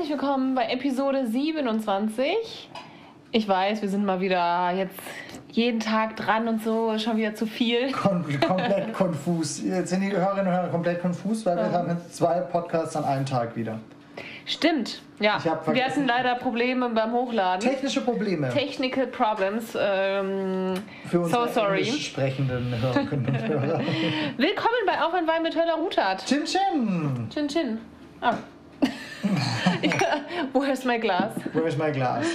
herzlich willkommen bei Episode 27. Ich weiß, wir sind mal wieder jetzt jeden Tag dran und so, schon wieder zu viel. Kom komplett konfus. Jetzt sind die Hörerinnen und Hörer komplett konfus, weil wir haben jetzt zwei Podcasts an einem Tag wieder. Stimmt, ja. Wir hatten leider Probleme beim Hochladen. Technische Probleme Technical Problems. Ähm, für unsere so sorry. sprechenden Hörerinnen und Hörer. Willkommen bei Auf ein Wein mit Höller Rutat. Chin Chin! Chin Chin. Ah. ja, woher ist mein Glas? Wo ist mein Glas?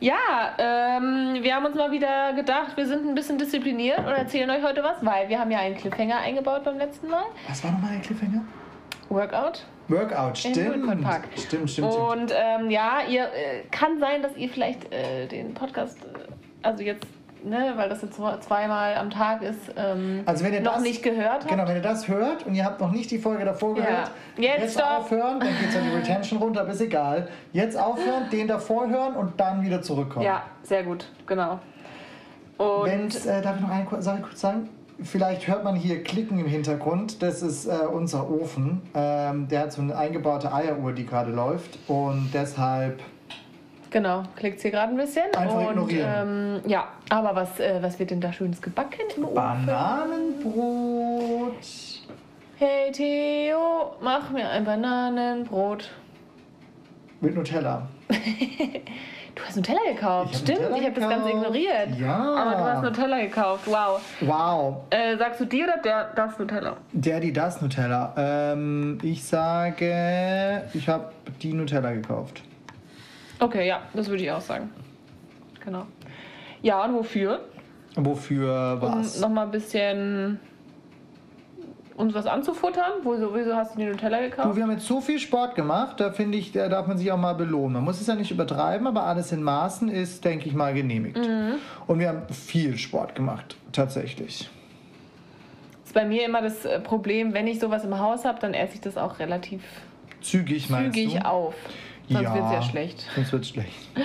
Ja, ähm, wir haben uns mal wieder gedacht, wir sind ein bisschen diszipliniert und erzählen euch heute was, weil wir haben ja einen Cliffhanger eingebaut beim letzten Mal. Was war nochmal ein Cliffhanger? Workout. Workout. Stimmt, stimmt, stimmt. Und ähm, ja, ihr äh, kann sein, dass ihr vielleicht äh, den Podcast, äh, also jetzt, ne, weil das jetzt zweimal am Tag ist, ähm, Also wenn ihr noch das- nicht gehört habt. Genau, wenn ihr das hört und ihr habt noch nicht die Folge davor Ja. gehört, Jetzt stopp. aufhören, dann geht es an die Retention runter, aber ist egal. Jetzt aufhören, den davor hören und dann wieder zurückkommen. Ja, sehr gut, genau. Und Wenn's, äh, darf ich noch eine Sache kurz sagen? Vielleicht hört man hier Klicken im Hintergrund. Das ist äh, unser Ofen. Ähm, der hat so eine eingebaute Eieruhr, die gerade läuft. Und deshalb genau, klickt hier gerade ein bisschen. Einfach und, ignorieren. Ähm, ja, aber was, äh, was wird denn da schönes gebacken im Ofen? Bananenbrot. Hey Theo, mach mir ein Bananenbrot. Mit Nutella. Du hast Nutella gekauft. Ich Stimmt, Nutella ich habe das Ganze ignoriert. Ja. Aber du hast Nutella gekauft. Wow. Wow. Äh, sagst du dir oder der, das Nutella? Der, die, das Nutella. Ähm, ich sage, ich habe die Nutella gekauft. Okay, ja, das würde ich auch sagen. Genau. Ja, und wofür? Wofür Um was? nochmal ein bisschen uns was anzufuttern. Wieso, wieso hast du die Nutella Du, gekauft? wir haben jetzt so viel Sport gemacht, da finde ich, da darf man sich auch mal belohnen. Man muss es ja nicht übertreiben, aber alles in Maßen ist, denke ich mal, genehmigt. Mhm. Und wir haben viel Sport gemacht, tatsächlich. ist bei mir immer das äh, Problem, wenn ich sowas im Haus habe, dann esse ich das auch relativ Zügig zügig du? auf. Sonst Ja. wird es ja schlecht. Sonst wird schlecht.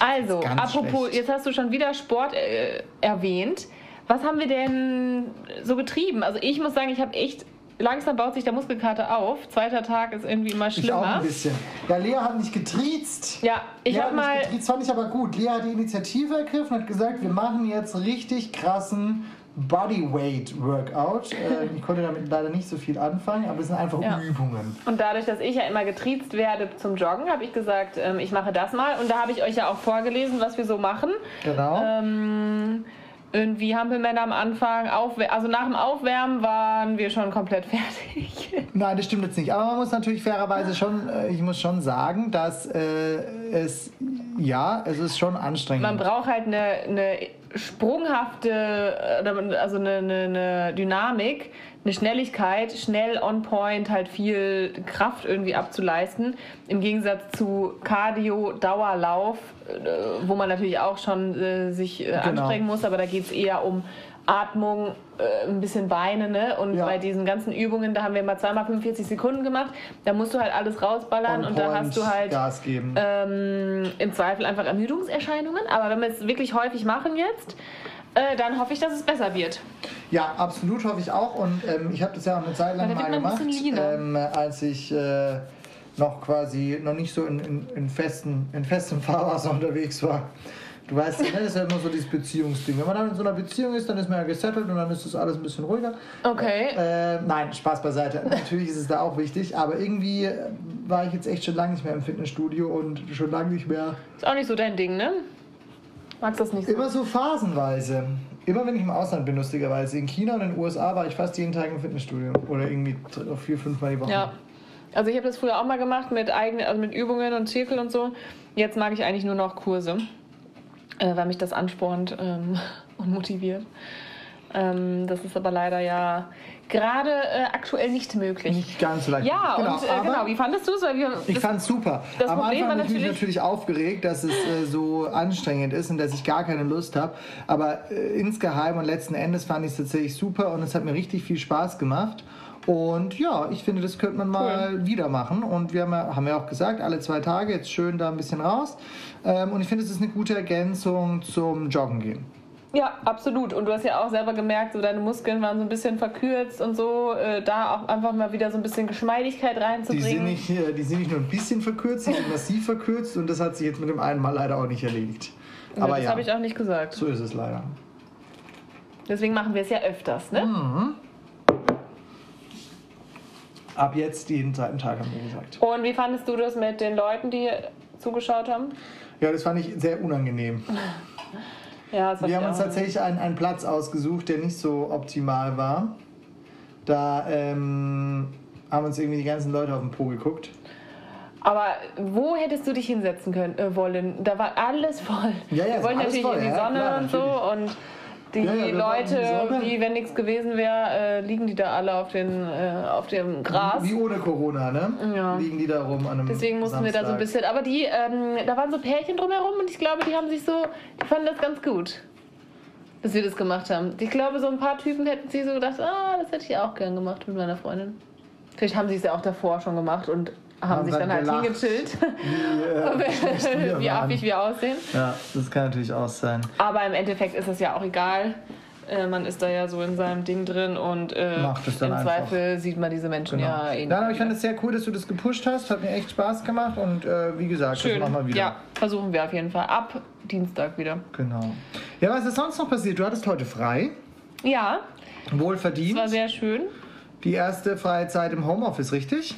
Also, apropos, schlecht. jetzt hast du schon wieder Sport äh, erwähnt. Was haben wir denn so getrieben? Also ich muss sagen, ich habe echt, langsam baut sich der Muskelkater auf. Zweiter Tag ist irgendwie immer Ich auch schlimmer. ein bisschen. Ja, Lea hat mich getriezt. Ja, ich habe mal, getriezt, fand ich aber gut. Lea hat die Initiative ergriffen und hat gesagt, wir machen jetzt richtig krassen Bodyweight Workout. Äh, ich konnte damit leider nicht so viel anfangen, aber es sind einfach Ja. Übungen. und dadurch, dass ich ja immer getriezt werde zum Joggen, habe ich gesagt, ähm, ich mache das mal. Und da habe ich euch ja auch vorgelesen, was wir so machen. Genau. Ähm, irgendwie Hampelmänner am Anfang, also nach dem Aufwärmen waren wir schon komplett fertig. Nein, das stimmt jetzt nicht. Aber man muss natürlich fairerweise schon, äh, ich muss schon sagen, dass äh, es, ja, es ist schon anstrengend. Man braucht halt eine, eine sprunghafte, äh, also eine, eine, eine Dynamik, eine Schnelligkeit, schnell on point, halt viel Kraft irgendwie abzuleisten. Im Gegensatz zu Cardio, Dauerlauf, äh, wo man natürlich auch schon äh, sich äh, Genau. anstrengen muss, aber da geht es eher um Atmung, äh, ein bisschen Beine, ne? Und Ja. bei diesen ganzen Übungen, da haben wir mal zweimal 45 Sekunden gemacht, da musst du halt alles rausballern On und da hast du halt Gas geben. ähm, im Zweifel einfach Ermüdungserscheinungen. Aber wenn wir es wirklich häufig machen jetzt, äh, dann hoffe ich, dass es besser wird. Ja, absolut hoffe ich auch. Und ähm, ich habe das ja auch eine Zeit lang mal gemacht, ähm, als ich äh, noch quasi noch nicht so in, in, in, festen, in festem Fahrwasser unterwegs war. Du weißt, ja, ne, das ist ja immer so dieses Beziehungsding. Wenn man dann in so einer Beziehung ist, dann ist man ja gesettelt und dann ist das alles ein bisschen ruhiger. Okay. Äh, nein, Spaß beiseite. Natürlich ist es da auch wichtig, aber irgendwie äh, war ich jetzt echt schon lange nicht mehr im Fitnessstudio und schon lange nicht mehr. Ist auch nicht so dein Ding, ne? Magst du das nicht so? Immer so phasenweise. Immer wenn ich im Ausland bin, lustigerweise. In China und in den USA war ich fast jeden Tag im Fitnessstudio. Oder irgendwie vier, fünf Mal die Woche. Ja. Also ich habe das früher auch mal gemacht mit eigenen, also mit Übungen und Zirkel und so. Jetzt mag ich eigentlich nur noch Kurse, äh, weil mich das anspornt ähm, und motiviert. Ähm, das ist aber leider ja gerade äh, aktuell nicht möglich. Nicht ganz so leicht. Ja, und äh, aber genau, wie fandest du es? Ich das- fand's super. das Am Problem Anfang war habe ich mich natürlich- natürlich aufgeregt, dass es äh, so anstrengend ist und dass ich gar keine Lust habe. Aber äh, insgeheim und letzten Endes fand ich es tatsächlich super und es hat mir richtig viel Spaß gemacht. Und ja, ich finde, das könnte man mal wieder machen. Und wir haben ja, haben ja auch gesagt, alle zwei Tage jetzt schön da ein bisschen raus. Ähm, und ich finde, es ist eine gute Ergänzung zum Joggen gehen. Ja, absolut. Und du hast ja auch selber gemerkt, so deine Muskeln waren so ein bisschen verkürzt und so. Äh, da auch einfach mal wieder so ein bisschen Geschmeidigkeit Die reinzubringen. sind, nicht, äh, die sind nicht nur ein bisschen verkürzt, die sind massiv verkürzt und das hat sich jetzt mit dem einen Mal leider auch nicht erledigt. Ja, Aber das ja, habe ich auch nicht gesagt. so ist es leider. Deswegen machen wir es ja öfters, ne? Mhm. Ab jetzt jeden zweiten Tag, haben wir gesagt. Und wie fandest du das mit den Leuten, die zugeschaut haben? Ja, das fand ich sehr unangenehm. Ja, Wir haben uns tatsächlich einen, einen Platz ausgesucht, der nicht so optimal war. Da ähm, haben uns irgendwie die ganzen Leute auf den Po geguckt. Aber wo hättest du dich hinsetzen können, äh, wollen? Da war alles voll. Ja, ja, wir wollten natürlich voll, in die ja, Sonne klar, und so und die Ja, ja, die Leute, Sonne. wie wenn nichts gewesen wäre, äh, liegen die da alle auf, den, äh, auf dem Gras. Wie ohne Corona, ne? Ja. Liegen die da rum an einem Deswegen mussten wir da so ein Samstag. bisschen. Aber die, ähm, da waren so Pärchen drumherum und ich glaube, die haben sich so, die fanden das ganz gut, dass wir das gemacht haben. Ich glaube, so ein paar Typen hätten sich so gedacht, ah, das hätte ich auch gern gemacht mit meiner Freundin. Vielleicht haben sie es ja auch davor schon gemacht und haben, sich dann halt gelacht. hingechillt, Wie, äh, wie affig wir aussehen. Ja, das kann natürlich auch sein. Aber im Endeffekt ist es ja auch egal. Äh, man ist da ja so in seinem Ding drin und äh, im einfach. Zweifel sieht man diese Menschen Genau. ja eh Nein, aber ich fand es sehr cool, dass du das gepusht hast. Hat mir echt Spaß gemacht und äh, wie gesagt, Schön. das machen wir wieder. Ja, versuchen wir auf jeden Fall. Ab Dienstag wieder. Genau. Ja, was ist sonst noch passiert? Du hattest heute frei. Ja, Wohlverdient. das war sehr schön. Die erste freie Zeit im Homeoffice, richtig?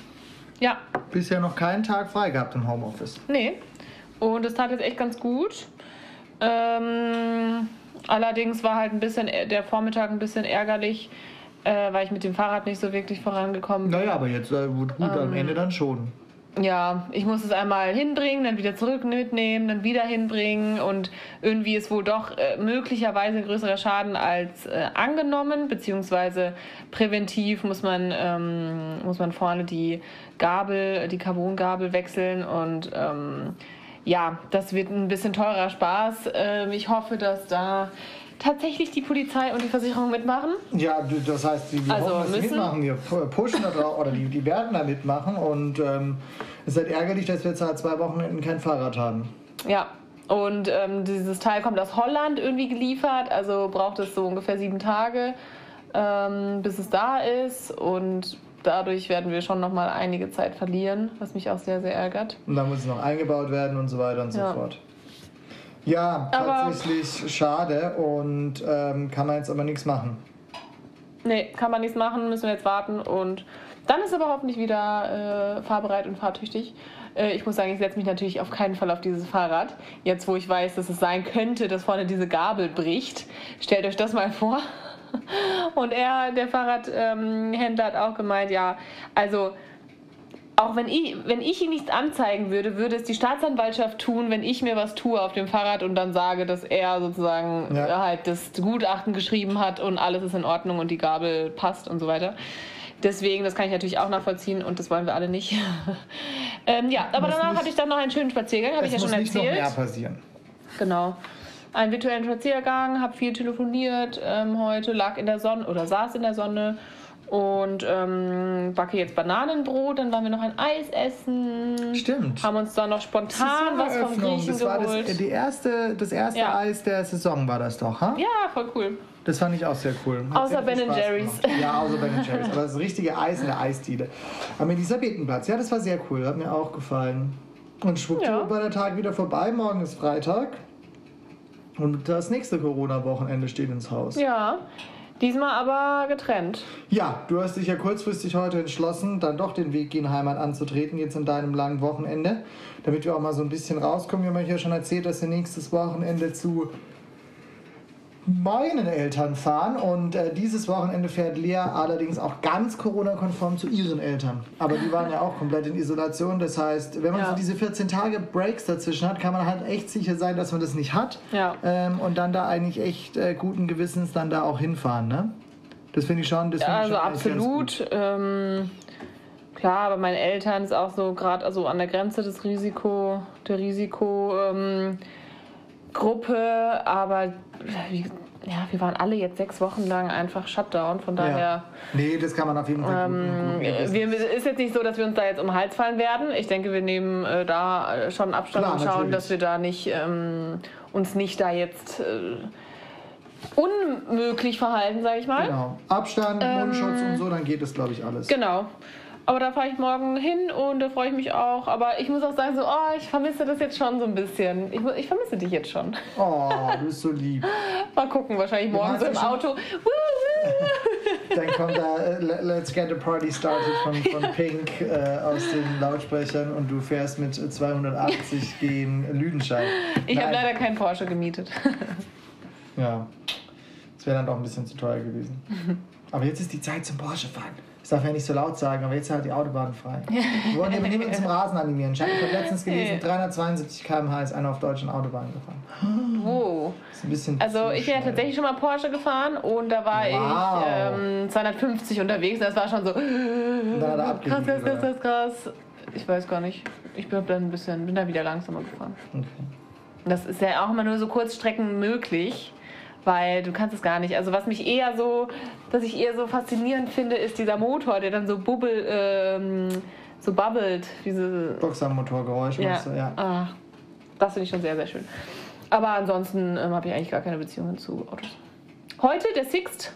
Ja, Bisher noch keinen Tag frei gehabt im Homeoffice. nee. Und es tat jetzt echt ganz gut. Ähm, allerdings war halt ein bisschen der Vormittag ein bisschen ärgerlich, äh, weil ich mit dem Fahrrad nicht so wirklich vorangekommen bin. Naja, aber jetzt äh, gut, gut am Ähm. Ende dann schon. Ja, ich muss es einmal hinbringen, dann wieder zurück mitnehmen, dann wieder hinbringen und irgendwie ist wohl doch äh, möglicherweise größerer Schaden als äh, angenommen, beziehungsweise präventiv muss man, ähm, muss man vorne die Gabel, die Carbongabel wechseln und ähm, ja, das wird ein bisschen teurer Spaß. Ähm, ich hoffe, dass da tatsächlich die Polizei und die Versicherung mitmachen. Ja, das heißt, die, wir Also hoffen, dass müssen- mitmachen. Wir pu- pushen da drauf, oder die, die werden da mitmachen. Und ähm, es ist halt ärgerlich, dass wir jetzt seit zwei Wochenenden kein Fahrrad haben. Ja, und ähm, dieses Teil kommt aus Holland irgendwie geliefert, also braucht es so ungefähr sieben Tage, ähm, bis es da ist. Und dadurch werden wir schon nochmal einige Zeit verlieren, was mich auch sehr, sehr ärgert. Und dann muss es noch eingebaut werden und so weiter und Ja. so fort. Ja, Aber- tatsächlich schade und ähm, kann man jetzt aber nichts machen. Nee, kann man nichts machen, müssen wir jetzt warten. Und dann ist aber hoffentlich wieder äh, fahrbereit und fahrtüchtig. Äh, ich muss sagen, ich setze mich natürlich auf keinen Fall auf dieses Fahrrad. Jetzt, wo ich weiß, dass es sein könnte, dass vorne diese Gabel bricht. Stellt euch das mal vor. Und er, der Fahrradhändler, hat auch gemeint, ja, also auch wenn ich, wenn ich ihn nichts anzeigen würde, würde es die Staatsanwaltschaft tun, wenn ich mir was tue auf dem Fahrrad und dann sage, dass er sozusagen Ja. halt das Gutachten geschrieben hat und alles ist in Ordnung und die Gabel passt und so weiter. Deswegen, das kann ich natürlich auch nachvollziehen und das wollen wir alle nicht. ähm, ja, aber Muss danach nicht- hatte ich dann noch einen schönen Spaziergang, habe ich ja es schon muss nicht noch erzählt. mehr passieren. Genau. Einen virtuellen Spaziergang, habe viel telefoniert ähm, heute, lag in der Sonne oder saß in der Sonne und ähm, backe jetzt Bananenbrot. Dann waren wir noch ein Eis essen. Stimmt. Haben uns dann noch spontan was vom. Griechen Das war geholt. das, die erste, das erste Ja. Eis der Saison, war das doch, ha? ja, voll cool. Das fand ich auch sehr cool. Hat Außer Ben Jerry's. gemacht. Ja, außer Ben Jerry's. Aber das richtige Eis in der Eisdiele. Am Elisabethenplatz, ja, das war sehr cool. Hat mir auch gefallen. Und schwuppdiwupp Ja. war der Tag wieder vorbei. Morgen ist Freitag. Und das nächste Corona-Wochenende steht ins Haus. Ja, diesmal aber getrennt. Ja, du hast dich ja kurzfristig heute entschlossen, dann doch den Weg gen Heimat anzutreten, jetzt in deinem langen Wochenende. Damit wir auch mal so ein bisschen rauskommen. Wir haben euch ja schon erzählt, dass wir nächstes Wochenende zu meinen Eltern fahren. Und äh, dieses Wochenende fährt Lea allerdings auch ganz Corona-konform zu ihren Eltern. Aber die waren ja auch komplett in Isolation. Das heißt, wenn man Ja. so diese 14 Tage Breaks dazwischen hat, kann man halt echt sicher sein, dass man das nicht hat. Ja. Ähm, und dann da eigentlich echt äh, guten Gewissens dann da auch hinfahren, ne? Das finde ich schon, das finde Also schon absolut. Ähm, klar, aber meinen Eltern ist auch so gerade also an der Grenze des Risiko, der Risikogruppe. Ähm, Gruppe, aber wie, ja, wir waren alle jetzt sechs Wochen lang einfach Shutdown. Von daher. Ja. Nee, das kann man auf jeden Fall Ähm, guten Gewissens. wir, ist jetzt nicht so, dass wir uns da jetzt um den Hals fallen werden. Ich denke, wir nehmen äh, da äh, schon Abstand Klar, und schauen, natürlich. dass wir da nicht ähm, uns nicht da jetzt äh, unmöglich verhalten, sag ich mal. Genau. Abstand, Mundschutz und so, dann geht es, glaube ich, alles. Genau. Aber da fahre ich morgen hin und da freue ich mich auch. Aber ich muss auch sagen, so, oh, ich vermisse das jetzt schon so ein bisschen. Ich, ich vermisse dich jetzt schon. Oh, du bist so lieb. Mal gucken, wahrscheinlich morgen so im Auto. Dann kommt da äh, Le- Let's Get a Party Started von, von Pink äh, aus den Lautsprechern und du fährst mit 280 gegen Lüdenscheid. Ich habe leider keinen Porsche gemietet. Ja, das wäre dann doch ein bisschen zu teuer gewesen. Aber jetzt ist die Zeit zum Porsche fahren. Das darf man ja nicht so laut sagen, aber jetzt ist halt die Autobahn frei. Wir wollen den nehmen zum Rasen animieren. Ich habe letztens gelesen, 372 km/h ist einer auf deutschen Autobahnen gefahren. Wo? Das ist ein bisschen Also ich bin ja tatsächlich schon mal Porsche gefahren und da war Wow. ich ähm, 250 unterwegs. Das war schon so dann hat er krass, krass, krass, krass, krass. Ich weiß gar nicht. Ich bin dann ein bisschen, bin da wieder langsamer gefahren. Okay. Das ist ja auch immer nur so Kurzstrecken möglich, weil du kannst es gar nicht. Also was mich eher so, was ich eher so faszinierend finde, ist dieser Motor, der dann so bubbel, ähm, so bubbelt, diese. Boxermotorgeräusch, Ja. du? ja. Ah, das finde ich schon sehr, sehr schön. Aber ansonsten ähm, habe ich eigentlich gar keine Beziehungen zu Autos. Heute der Sixt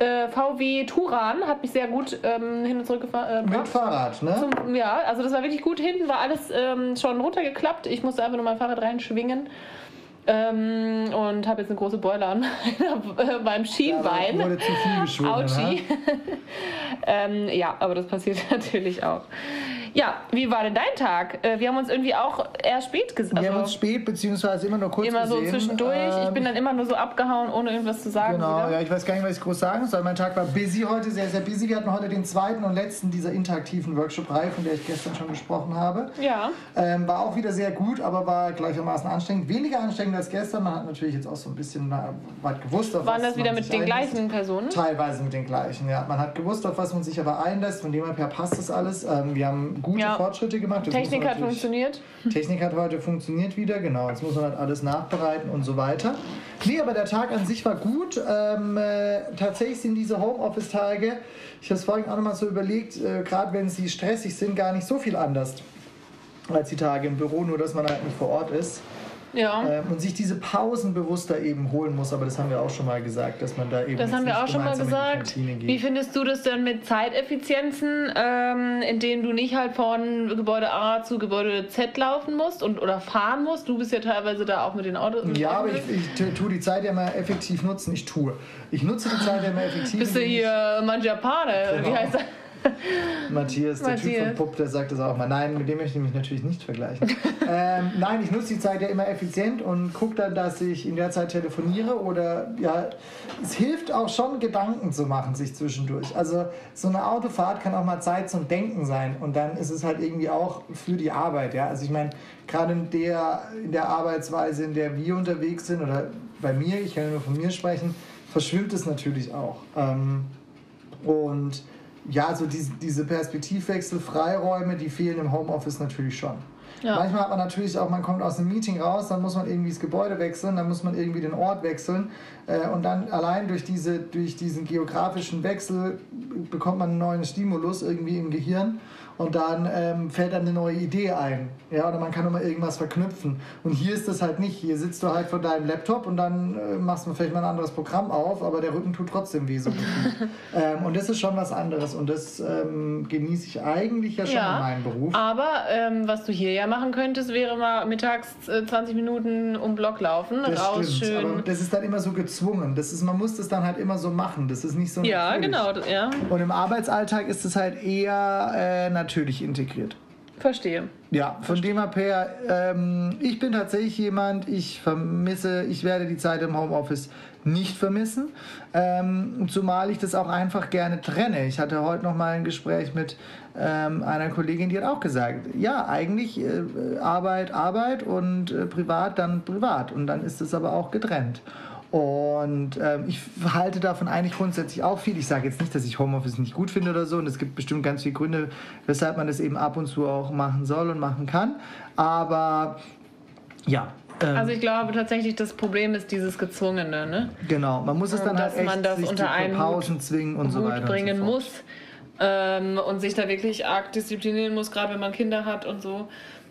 äh, VW Turan hat mich sehr gut ähm, hin und zurück gefahren. Äh, Mit Fahrrad, ne? zum, ja, also das war wirklich gut. Hinten war alles ähm, schon runtergeklappt. Ich musste einfach nur mein Fahrrad reinschwingen. Ähm, und habe jetzt eine große Beule an meiner- beim Schienbein. Wurde zu viel. Ne? ähm, ja, aber das passiert natürlich auch. Ja, wie war denn dein Tag? Äh, wir haben uns irgendwie auch eher spät gesehen. Wir haben Also uns spät, beziehungsweise immer nur kurz immer so gesehen. zwischendurch. ich Ähm, bin dann immer nur so abgehauen, ohne irgendwas zu sagen. Genau, wieder. ja, ich weiß gar nicht, was ich groß sagen soll. Mein Tag war busy heute, sehr, sehr busy. Wir hatten heute den zweiten und letzten dieser interaktiven Workshop-Reihe, von der ich gestern schon gesprochen habe. ja. Ähm, war auch wieder sehr gut, aber war gleichermaßen anstrengend. Weniger anstrengend als gestern. Man hat natürlich jetzt auch so ein bisschen weit gewusst, auf Waren was das wieder man mit den einlässt. gleichen Personen? Teilweise mit den gleichen, ja. Man hat gewusst, auf was man sich aber einlässt. Von dem her passt das alles. Ähm, wir haben gute Ja. Fortschritte gemacht. Das Technik hat funktioniert. Technik hat heute funktioniert wieder, genau. Jetzt muss man halt alles nachbereiten und so weiter. Nee, aber der Tag an sich war gut. Ähm, äh, tatsächlich sind diese Homeoffice-Tage, ich habe es vorhin auch nochmal so überlegt, äh, gerade wenn sie stressig sind, gar nicht so viel anders als die Tage im Büro, nur dass man halt nicht vor Ort ist. Ja. Ähm, und sich diese Pausen bewusster eben holen muss. Aber das haben wir auch schon mal gesagt, dass man da eben. Das haben wir auch schon mal gemeinsam in die gesagt. Wie findest du das denn mit Zeiteffizienzen, ähm, in denen du nicht halt von Gebäude A zu Gebäude Z laufen musst und oder fahren musst? Du bist ja teilweise da auch mit den Autos. Ja, aber ich, ich tu- tue die Zeit ja mal effektiv nutzen. Ich tue. Ich nutze die Zeit ja mal effektiv. Bist du hier Mangiapane? Genau. Wie heißt das? Matthias, der Typ Matthias. von Pupp, der sagt das auch mal. Nein, mit dem möchte ich mich natürlich nicht vergleichen. ähm, nein, ich nutze die Zeit ja immer effizient und gucke dann, dass ich in der Zeit telefoniere oder ja, es hilft auch schon, Gedanken zu machen sich zwischendurch. Also so eine Autofahrt kann auch mal Zeit zum Denken sein und dann ist es halt irgendwie auch für die Arbeit. Ja? Also ich meine, gerade in der, in der Arbeitsweise, in der wir unterwegs sind oder bei mir, ich kann nur von mir sprechen, verschwimmt es natürlich auch. Ähm, und ja, so diese, diese Perspektivwechsel, Freiräume, die fehlen im Homeoffice natürlich schon. Ja. Manchmal hat man natürlich auch, man kommt aus einem Meeting raus, dann muss man irgendwie das Gebäude wechseln, dann muss man irgendwie den Ort wechseln äh, und dann allein durch, diese, durch diesen geografischen Wechsel bekommt man einen neuen Stimulus irgendwie im Gehirn und dann ähm, fällt dann eine neue Idee ein. Ja, oder man kann immer irgendwas verknüpfen. Und hier ist das halt nicht. Hier sitzt du halt vor deinem Laptop und dann äh, machst du vielleicht mal ein anderes Programm auf, aber der Rücken tut trotzdem weh so ähm, und das ist schon was anderes und das ähm, genieße ich eigentlich ja schon Ja. in meinem Beruf. Aber ähm, was du hier ja machen könntest, wäre mal mittags äh, 20 Minuten um Block laufen, Das raus stimmt, aber schön. das ist dann immer so gezwungen. Das ist, man muss das dann halt immer so machen. Das ist nicht so Ja, natürlich. genau, ja, Und im Arbeitsalltag ist es halt eher äh, natürlich integriert. verstehe. Ja, von dem her, ähm, ich bin tatsächlich jemand, ich vermisse, ich werde die Zeit im Homeoffice nicht vermissen, ähm, zumal ich das auch einfach gerne trenne. Ich hatte heute noch mal ein Gespräch mit ähm, einer Kollegin, die hat auch gesagt, ja, eigentlich äh, Arbeit, Arbeit und äh, privat dann privat und dann ist es aber auch getrennt. Und ähm, ich halte davon eigentlich grundsätzlich auch viel. Ich sage jetzt nicht, dass ich Homeoffice nicht gut finde oder so. Und es gibt bestimmt ganz viele Gründe, weshalb man das eben ab und zu auch machen soll und machen kann. Aber ja. ähm, Also ich glaube tatsächlich, das Problem ist dieses Gezwungene, ne? genau, man muss es dann dass halt echt man das sich unter einen Pausen zwingen und so Hut weiter. bringen und so fort. muss ähm, und sich da wirklich arg disziplinieren muss, gerade wenn man Kinder hat und so.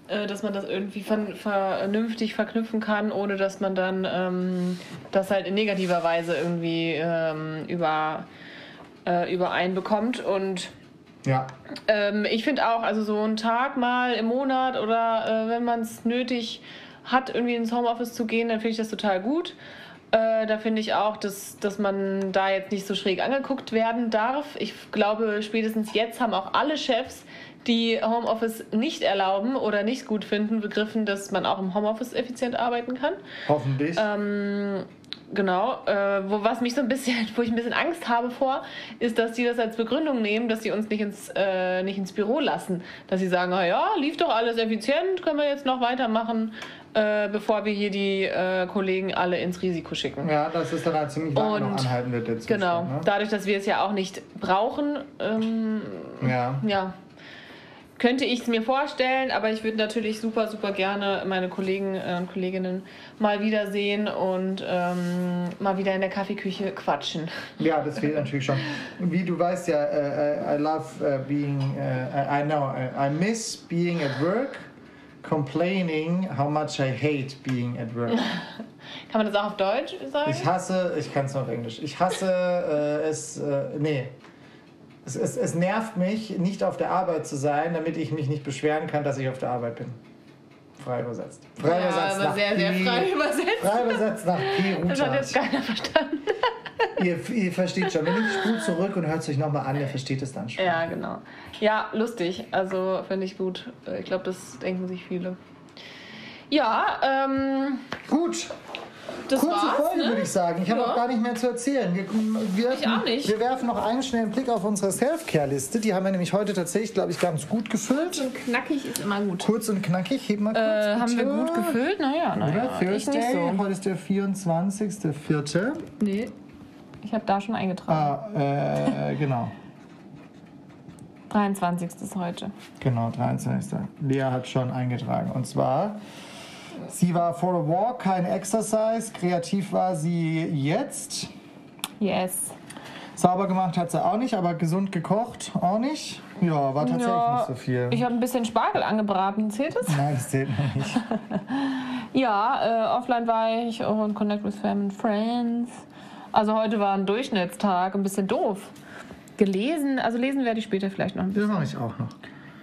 äh, dass man das irgendwie ver vernünftig verknüpfen kann, ohne dass man dann ähm, das halt in negativer Weise irgendwie ähm, über, äh, übereinbekommt. Und Ja. ähm, ich finde auch, also so einen Tag mal im Monat oder äh, wenn man es nötig hat, irgendwie ins Homeoffice zu gehen, dann finde ich das total gut. Äh, da finde ich auch, dass, dass man da jetzt nicht so schräg angeguckt werden darf. Ich glaube, spätestens jetzt haben auch alle Chefs, die Homeoffice nicht erlauben oder nicht gut finden, begriffen, dass man auch im Homeoffice effizient arbeiten kann. Hoffentlich. Ähm, genau. Äh, wo, was mich so ein bisschen, wo ich ein bisschen Angst habe vor, ist, dass die das als Begründung nehmen, dass sie uns nicht ins, äh, nicht ins Büro lassen. Dass sie sagen, "Ah ja, lief doch alles effizient, können wir jetzt noch weitermachen, äh, bevor wir hier die äh, Kollegen alle ins Risiko schicken. ja, dass es dann halt ziemlich lange noch Und- anhalten wird, der Zustand, Genau. Ne? Dadurch, dass wir es ja auch nicht brauchen, ähm, Ja. ja, könnte ich es mir vorstellen, aber ich würde natürlich super, super gerne meine Kollegen äh, und Kolleginnen mal wiedersehen und ähm, mal wieder in der Kaffeeküche quatschen. Ja, das fehlt natürlich schon. Wie du weißt ja, äh, I love äh, being, äh, I know, I miss being at work, complaining how much I hate being at work. Kann man das auch auf Deutsch sagen? Ich hasse, ich kann es noch auf Englisch, ich hasse äh, es, äh, nee. Es, es, es nervt mich, nicht auf der Arbeit zu sein, damit ich mich nicht beschweren kann, dass ich auf der Arbeit bin. Frei übersetzt. Frei ja, übersetzt aber nach sehr, sehr frei übersetzt. Frei übersetzt nach P. Das hat jetzt keiner verstanden. Ihr, ihr versteht schon. Wenn ich spule zurück und hört es euch nochmal an, ihr versteht es dann schon. Ja, genau. Ja, lustig. Also finde ich gut. Ich glaube, das denken sich viele. Ja, ähm, Gut, das kurze war's. Folge ne? würde ich sagen. Ich habe Ja. auch gar nicht mehr zu erzählen. Wir, wir, Ich auch nicht. wir werfen noch einen schnellen Blick auf unsere Self-Care-Liste. Die haben wir nämlich heute tatsächlich, glaube ich, ganz gut gefüllt. Knackig ist immer gut. Kurz und knackig, heb mal kurz. Äh, haben wir gut gefüllt? Naja, naja. Oder? ich nicht Thursday, so. heute ist der 24.04. Nee. Ich habe da schon eingetragen. Ah, äh, genau. 23. ist heute. Genau, 23. Lea hat schon eingetragen. Und zwar, sie war for a walk, kein Exercise. Kreativ war sie jetzt. Yes. Sauber gemacht hat sie auch nicht, aber gesund gekocht auch nicht. Ja, war tatsächlich Ja, nicht so viel. Ich habe ein bisschen Spargel angebraten. Zählt das? Nein, das zählt noch nicht. Ja, äh, offline war ich und Connect with Family and Friends. Also heute war ein Durchschnittstag, ein bisschen doof. Gelesen, also lesen werde ich später vielleicht noch ein Das bisschen. mache ich auch noch.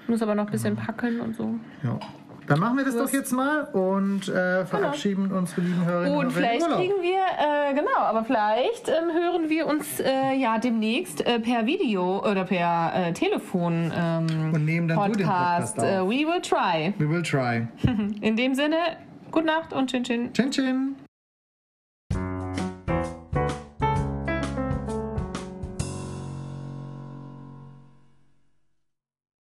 Muss aber noch ein bisschen packen und so. Ja. Dann machen wir das doch jetzt mal und äh, verabschieden unsere lieben Hörerinnen Und und vielleicht Urlaub. kriegen wir, äh, genau, aber vielleicht ähm, hören wir uns äh, ja demnächst äh, per Video oder per äh, Telefon ähm, Und nehmen dann du den Podcast Äh, auf. we will try. We will try. In dem Sinne, gute Nacht und Chin Chin. Chin Chin.